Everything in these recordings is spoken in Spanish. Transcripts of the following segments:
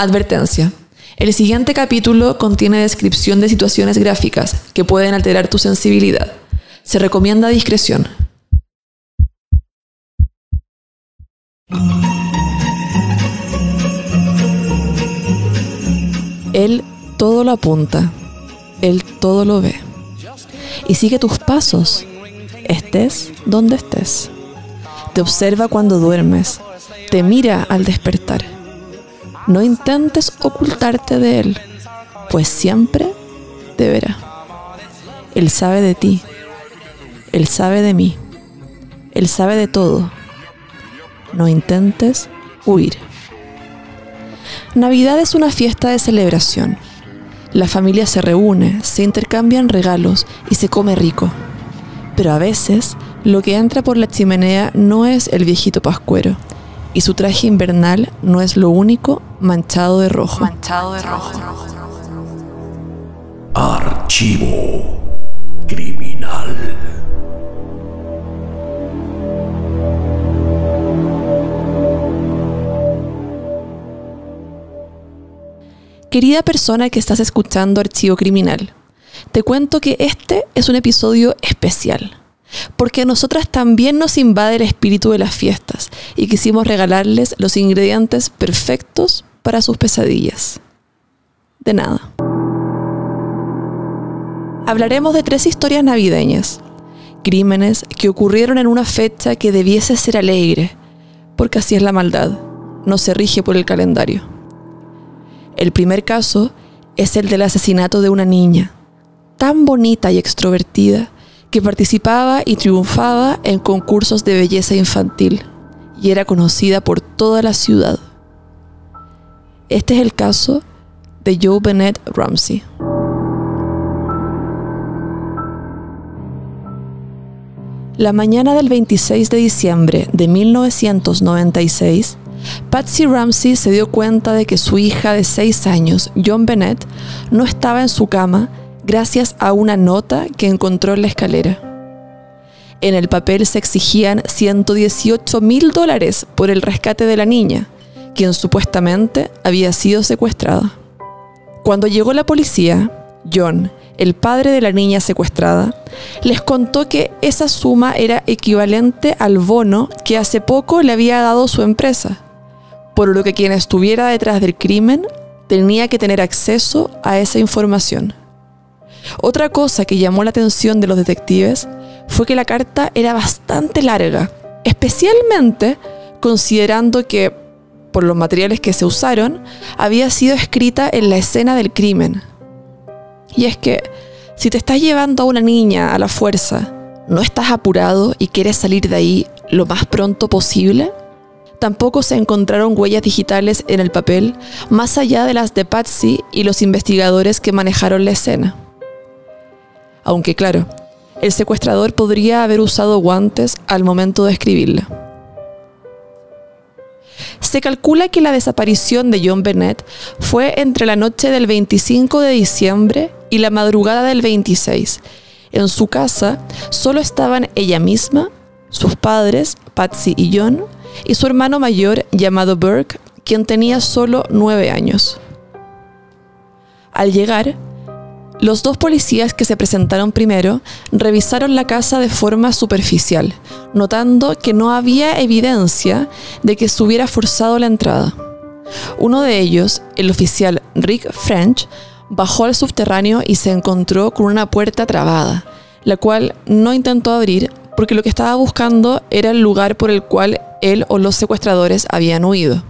Advertencia. El siguiente capítulo contiene descripción de situaciones gráficas que pueden alterar tu sensibilidad. Se recomienda discreción. Él todo lo apunta, Él todo lo ve. Y sigue tus pasos, estés donde estés. Te observa cuando duermes, te mira al despertar. No intentes ocultarte de Él, pues siempre te verá. Él sabe de ti, Él sabe de mí, Él sabe de todo. No intentes huir. Navidad es una fiesta de celebración. La familia se reúne, se intercambian regalos y se come rico. Pero a veces lo que entra por la chimenea no es el viejito pascuero, y su traje invernal no es lo único manchado de rojo. Manchado de rojo. Archivo criminal. Querida persona que estás escuchando Archivo Criminal, te cuento que este es un episodio especial porque a nosotras también nos invade el espíritu de las fiestas y quisimos regalarles los ingredientes perfectos para sus pesadillas. De nada. Hablaremos de tres historias navideñas, crímenes que ocurrieron en una fecha que debiese ser alegre, porque así es la maldad, no se rige por el calendario. El primer caso es el del asesinato de una niña, tan bonita y extrovertida, que participaba y triunfaba en concursos de belleza infantil y era conocida por toda la ciudad. Este es el caso de Joe Bennett Ramsey. La mañana del 26 de diciembre de 1996, Patsy Ramsey se dio cuenta de que su hija de 6 años, John Bennett, no estaba en su cama gracias a una nota que encontró en la escalera. En el papel se exigían 118 mil dólares por el rescate de la niña, quien supuestamente había sido secuestrada. Cuando llegó la policía, John, el padre de la niña secuestrada, les contó que esa suma era equivalente al bono que hace poco le había dado su empresa, por lo que quien estuviera detrás del crimen tenía que tener acceso a esa información. Otra cosa que llamó la atención de los detectives fue que la carta era bastante larga, especialmente considerando que, por los materiales que se usaron, había sido escrita en la escena del crimen. Y es que, si te estás llevando a una niña a la fuerza, ¿no estás apurado y quieres salir de ahí lo más pronto posible? Tampoco se encontraron huellas digitales en el papel, más allá de las de Patsy y los investigadores que manejaron la escena aunque claro, el secuestrador podría haber usado guantes al momento de escribirla. Se calcula que la desaparición de John Bennett fue entre la noche del 25 de diciembre y la madrugada del 26. En su casa solo estaban ella misma, sus padres, Patsy y John, y su hermano mayor llamado Burke, quien tenía solo nueve años. Al llegar, los dos policías que se presentaron primero revisaron la casa de forma superficial, notando que no había evidencia de que se hubiera forzado la entrada. Uno de ellos, el oficial Rick French, bajó al subterráneo y se encontró con una puerta trabada, la cual no intentó abrir porque lo que estaba buscando era el lugar por el cual él o los secuestradores habían huido.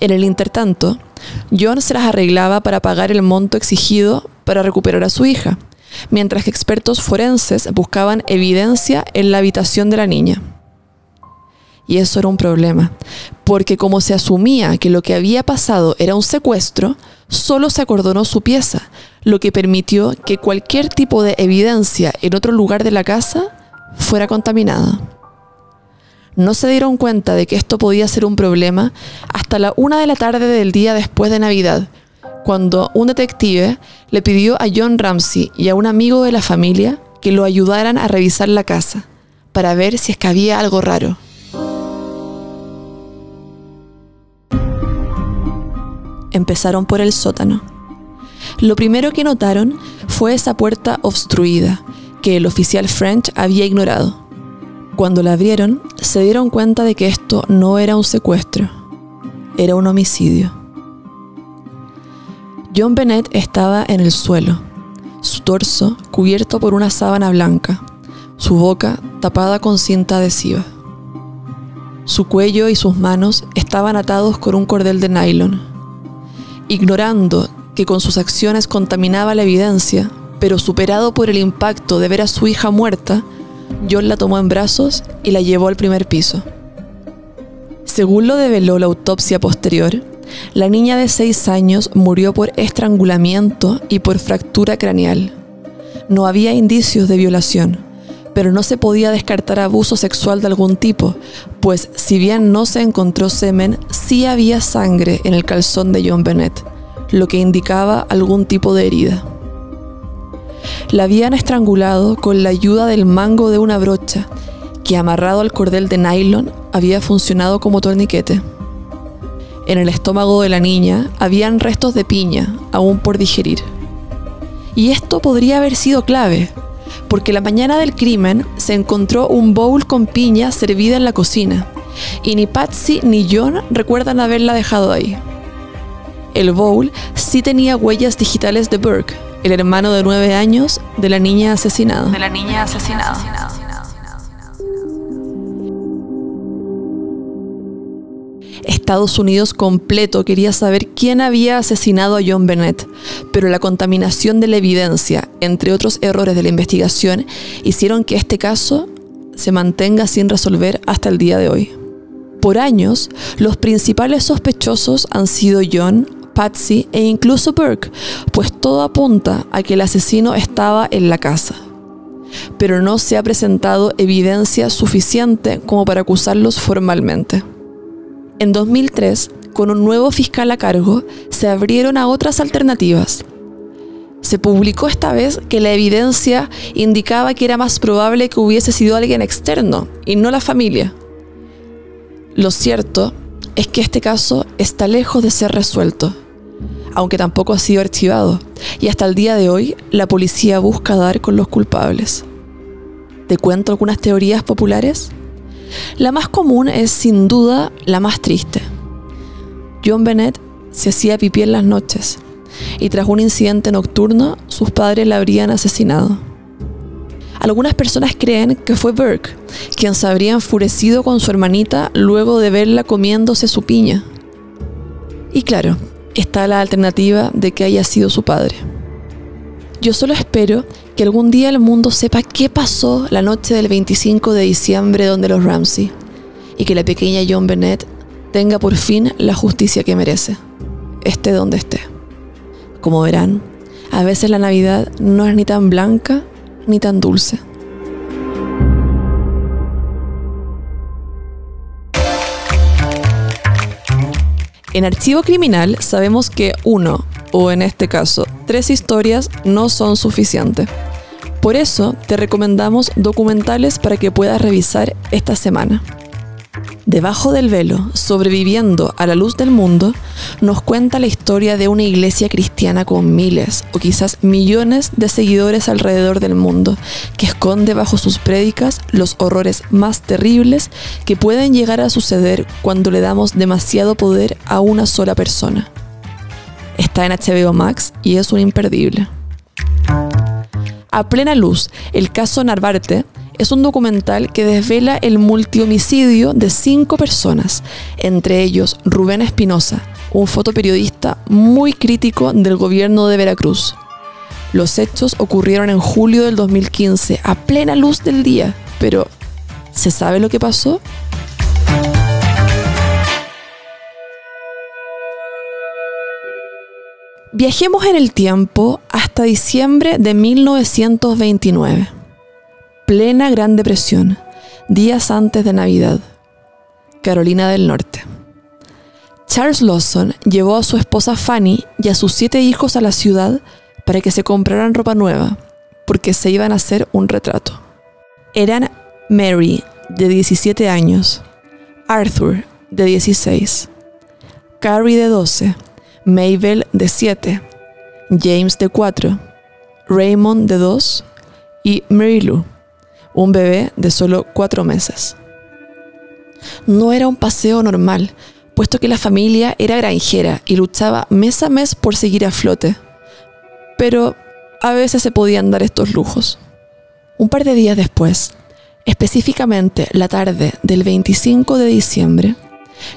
En el intertanto, John se las arreglaba para pagar el monto exigido para recuperar a su hija, mientras que expertos forenses buscaban evidencia en la habitación de la niña. Y eso era un problema, porque como se asumía que lo que había pasado era un secuestro, solo se acordonó su pieza, lo que permitió que cualquier tipo de evidencia en otro lugar de la casa fuera contaminada no se dieron cuenta de que esto podía ser un problema hasta la una de la tarde del día después de Navidad, cuando un detective le pidió a John Ramsey y a un amigo de la familia que lo ayudaran a revisar la casa para ver si es que había algo raro. empezaron por el sótano. Lo primero que notaron fue esa puerta obstruida que el oficial French había ignorado. Cuando la abrieron, se dieron cuenta de que esto no era un secuestro, era un homicidio. John Bennett estaba en el suelo, su torso cubierto por una sábana blanca, su boca tapada con cinta adhesiva. Su cuello y sus manos estaban atados con un cordel de nylon. Ignorando que con sus acciones contaminaba la evidencia, pero superado por el impacto de ver a su hija muerta, John la tomó en brazos y la llevó al primer piso. Según lo develó la autopsia posterior, la niña de 6 años murió por estrangulamiento y por fractura craneal. No había indicios de violación, pero no se podía descartar abuso sexual de algún tipo, pues si bien no se encontró semen, sí había sangre en el calzón de John Bennett, lo que indicaba algún tipo de herida. La habían estrangulado con la ayuda del mango de una brocha, que amarrado al cordel de nylon había funcionado como torniquete. En el estómago de la niña habían restos de piña, aún por digerir. Y esto podría haber sido clave, porque la mañana del crimen se encontró un bowl con piña servida en la cocina, y ni Patsy ni John recuerdan haberla dejado ahí. El bowl sí tenía huellas digitales de Burke, el hermano de nueve años de la niña asesinada. De la niña asesinada. Estados Unidos completo quería saber quién había asesinado a John Bennett, pero la contaminación de la evidencia, entre otros errores de la investigación, hicieron que este caso se mantenga sin resolver hasta el día de hoy. Por años, los principales sospechosos han sido John, Patsy e incluso Burke, pues todo apunta a que el asesino estaba en la casa. Pero no se ha presentado evidencia suficiente como para acusarlos formalmente. En 2003, con un nuevo fiscal a cargo, se abrieron a otras alternativas. Se publicó esta vez que la evidencia indicaba que era más probable que hubiese sido alguien externo y no la familia. Lo cierto es que este caso está lejos de ser resuelto, aunque tampoco ha sido archivado, y hasta el día de hoy la policía busca dar con los culpables. ¿Te cuento algunas teorías populares? La más común es sin duda la más triste. John Bennett se hacía pipí en las noches y tras un incidente nocturno sus padres la habrían asesinado. Algunas personas creen que fue Burke quien se habría enfurecido con su hermanita luego de verla comiéndose su piña. Y claro, está la alternativa de que haya sido su padre. Yo solo espero que algún día el mundo sepa qué pasó la noche del 25 de diciembre donde los Ramsey y que la pequeña John Bennett tenga por fin la justicia que merece, esté donde esté. Como verán, a veces la Navidad no es ni tan blanca ni tan dulce. En archivo criminal sabemos que uno, o en este caso, tres historias no son suficientes. Por eso te recomendamos documentales para que puedas revisar esta semana. Debajo del velo, sobreviviendo a la luz del mundo, nos cuenta la historia de una iglesia cristiana con miles o quizás millones de seguidores alrededor del mundo, que esconde bajo sus prédicas los horrores más terribles que pueden llegar a suceder cuando le damos demasiado poder a una sola persona. Está en HBO Max y es un imperdible. A plena luz, el caso Narvarte es un documental que desvela el multihomicidio de cinco personas, entre ellos Rubén Espinosa, un fotoperiodista muy crítico del gobierno de Veracruz. Los hechos ocurrieron en julio del 2015, a plena luz del día, pero ¿se sabe lo que pasó? Viajemos en el tiempo hasta diciembre de 1929 plena Gran Depresión, días antes de Navidad, Carolina del Norte. Charles Lawson llevó a su esposa Fanny y a sus siete hijos a la ciudad para que se compraran ropa nueva, porque se iban a hacer un retrato. Eran Mary, de 17 años, Arthur, de 16, Carrie, de 12, Mabel de 7, James de 4, Raymond de 2 y Mary Lou, un bebé de solo 4 meses. No era un paseo normal, puesto que la familia era granjera y luchaba mes a mes por seguir a flote. Pero a veces se podían dar estos lujos. Un par de días después, específicamente la tarde del 25 de diciembre,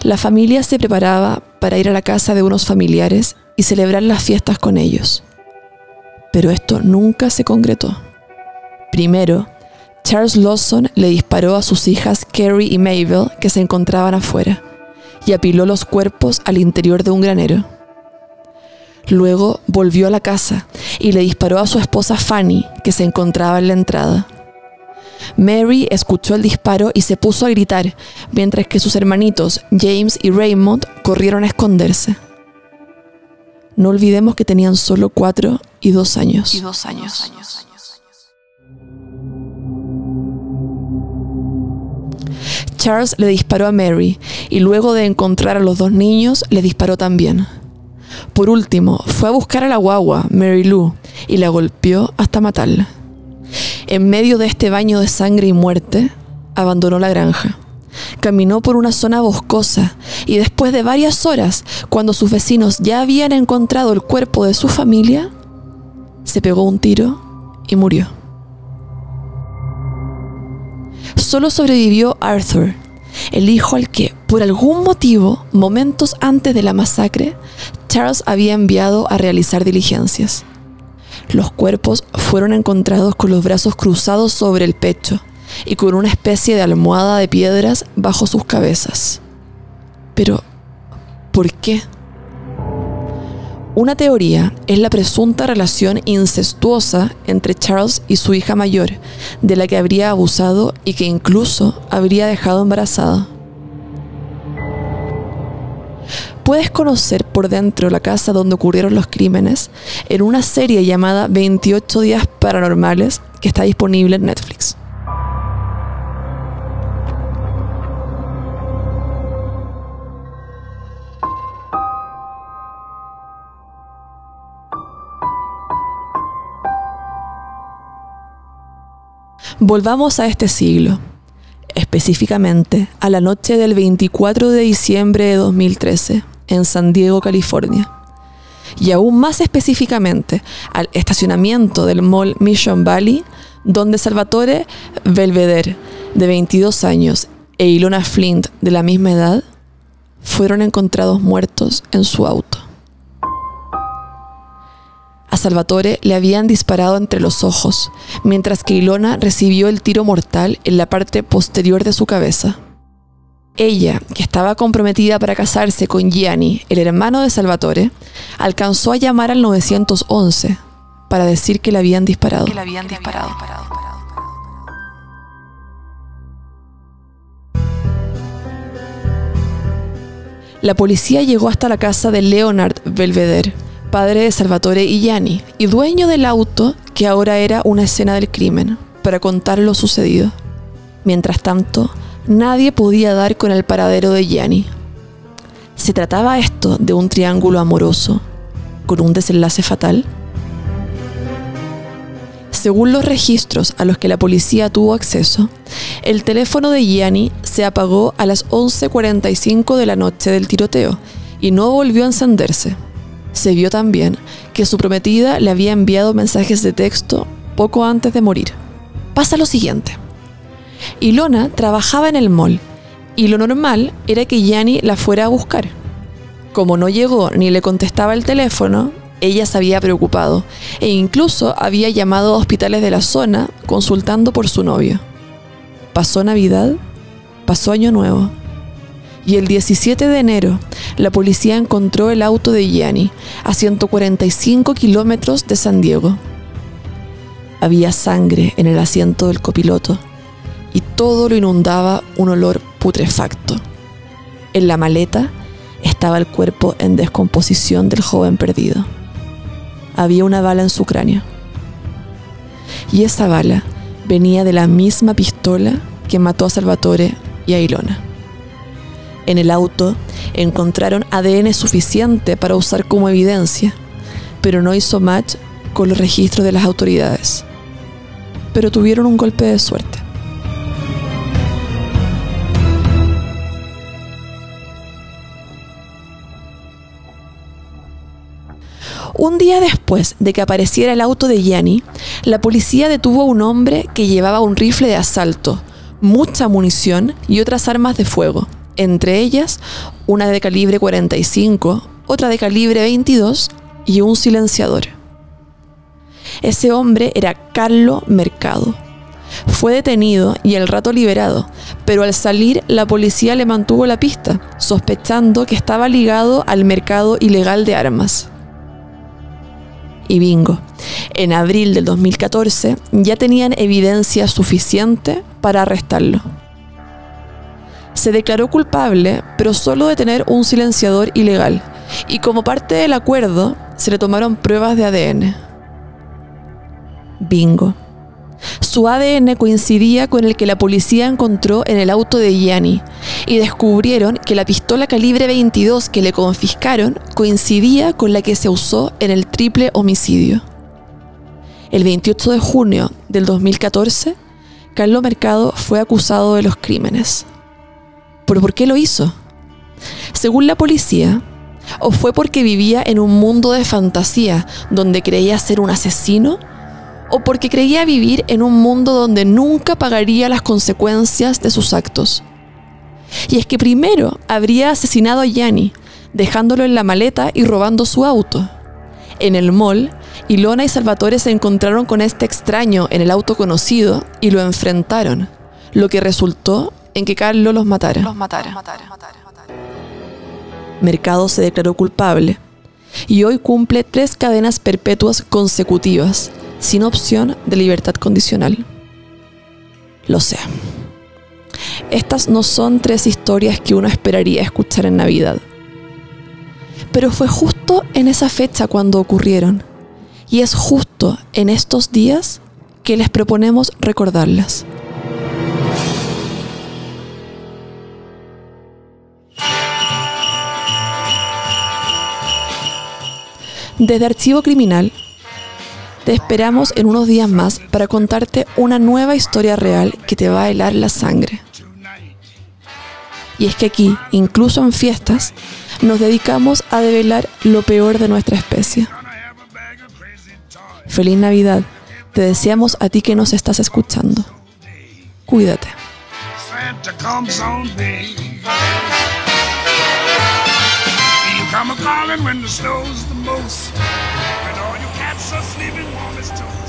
la familia se preparaba para ir a la casa de unos familiares y celebrar las fiestas con ellos. Pero esto nunca se concretó. Primero, Charles Lawson le disparó a sus hijas Carrie y Mabel que se encontraban afuera y apiló los cuerpos al interior de un granero. Luego volvió a la casa y le disparó a su esposa Fanny, que se encontraba en la entrada. Mary escuchó el disparo y se puso a gritar, mientras que sus hermanitos James y Raymond corrieron a esconderse. No olvidemos que tenían solo cuatro y dos años. Dos años. Charles le disparó a Mary y luego de encontrar a los dos niños le disparó también. Por último, fue a buscar a la guagua, Mary Lou, y la golpeó hasta matarla. En medio de este baño de sangre y muerte, abandonó la granja. Caminó por una zona boscosa y después de varias horas, cuando sus vecinos ya habían encontrado el cuerpo de su familia, se pegó un tiro y murió. Solo sobrevivió Arthur, el hijo al que, por algún motivo, momentos antes de la masacre, Charles había enviado a realizar diligencias. Los cuerpos fueron encontrados con los brazos cruzados sobre el pecho y con una especie de almohada de piedras bajo sus cabezas. Pero, ¿por qué? Una teoría es la presunta relación incestuosa entre Charles y su hija mayor, de la que habría abusado y que incluso habría dejado embarazada. Puedes conocer por dentro la casa donde ocurrieron los crímenes en una serie llamada 28 días paranormales que está disponible en Netflix. Volvamos a este siglo, específicamente a la noche del 24 de diciembre de 2013, en San Diego, California. Y aún más específicamente al estacionamiento del mall Mission Valley, donde Salvatore Belvedere, de 22 años, e Ilona Flint, de la misma edad, fueron encontrados muertos en su auto. A Salvatore le habían disparado entre los ojos, mientras que Ilona recibió el tiro mortal en la parte posterior de su cabeza. Ella, que estaba comprometida para casarse con Gianni, el hermano de Salvatore, alcanzó a llamar al 911 para decir que le habían disparado. Que le habían disparado. La policía llegó hasta la casa de Leonard Belvedere, padre de Salvatore Gianni, y dueño del auto que ahora era una escena del crimen, para contar lo sucedido. Mientras tanto, nadie podía dar con el paradero de Gianni. ¿Se trataba esto de un triángulo amoroso con un desenlace fatal? Según los registros a los que la policía tuvo acceso, el teléfono de Gianni se apagó a las 11.45 de la noche del tiroteo y no volvió a encenderse. Se vio también que su prometida le había enviado mensajes de texto poco antes de morir. Pasa lo siguiente. Ilona trabajaba en el mall y lo normal era que Yanni la fuera a buscar. Como no llegó ni le contestaba el teléfono, ella se había preocupado e incluso había llamado a hospitales de la zona consultando por su novio. Pasó Navidad, pasó Año Nuevo. Y el 17 de enero, la policía encontró el auto de Gianni a 145 kilómetros de San Diego. Había sangre en el asiento del copiloto y todo lo inundaba un olor putrefacto. En la maleta estaba el cuerpo en descomposición del joven perdido. Había una bala en su cráneo. Y esa bala venía de la misma pistola que mató a Salvatore y a Ilona. En el auto encontraron ADN suficiente para usar como evidencia, pero no hizo match con los registros de las autoridades. Pero tuvieron un golpe de suerte. Un día después de que apareciera el auto de Yanni, la policía detuvo a un hombre que llevaba un rifle de asalto, mucha munición y otras armas de fuego, entre ellas una de calibre 45, otra de calibre 22 y un silenciador. Ese hombre era Carlo Mercado. Fue detenido y al rato liberado, pero al salir la policía le mantuvo la pista, sospechando que estaba ligado al mercado ilegal de armas. Y bingo, en abril del 2014 ya tenían evidencia suficiente para arrestarlo. Se declaró culpable, pero solo de tener un silenciador ilegal, y como parte del acuerdo se le tomaron pruebas de ADN. Bingo. Su ADN coincidía con el que la policía encontró en el auto de Gianni y descubrieron que la pistola calibre 22 que le confiscaron coincidía con la que se usó en el triple homicidio. El 28 de junio del 2014, Carlos Mercado fue acusado de los crímenes. ¿Pero por qué lo hizo? Según la policía, o fue porque vivía en un mundo de fantasía donde creía ser un asesino, o porque creía vivir en un mundo donde nunca pagaría las consecuencias de sus actos. Y es que primero habría asesinado a Yanni, dejándolo en la maleta y robando su auto. En el mall, Ilona y Salvatore se encontraron con este extraño en el auto conocido y lo enfrentaron, lo que resultó en que Carlos los matara. Los matara. Mercado se declaró culpable y hoy cumple tres cadenas perpetuas consecutivas, sin opción de libertad condicional. Lo sé. Estas no son tres historias que uno esperaría escuchar en Navidad. Pero fue justo en esa fecha cuando ocurrieron. Y es justo en estos días que les proponemos recordarlas. Desde Archivo Criminal, te esperamos en unos días más para contarte una nueva historia real que te va a helar la sangre. Y es que aquí, incluso en fiestas, nos dedicamos a develar lo peor de nuestra especie. Feliz Navidad. Te deseamos a ti que nos estás escuchando. Cuídate. Calling when the snow's the most. And all you cats are sleeping warm as toast.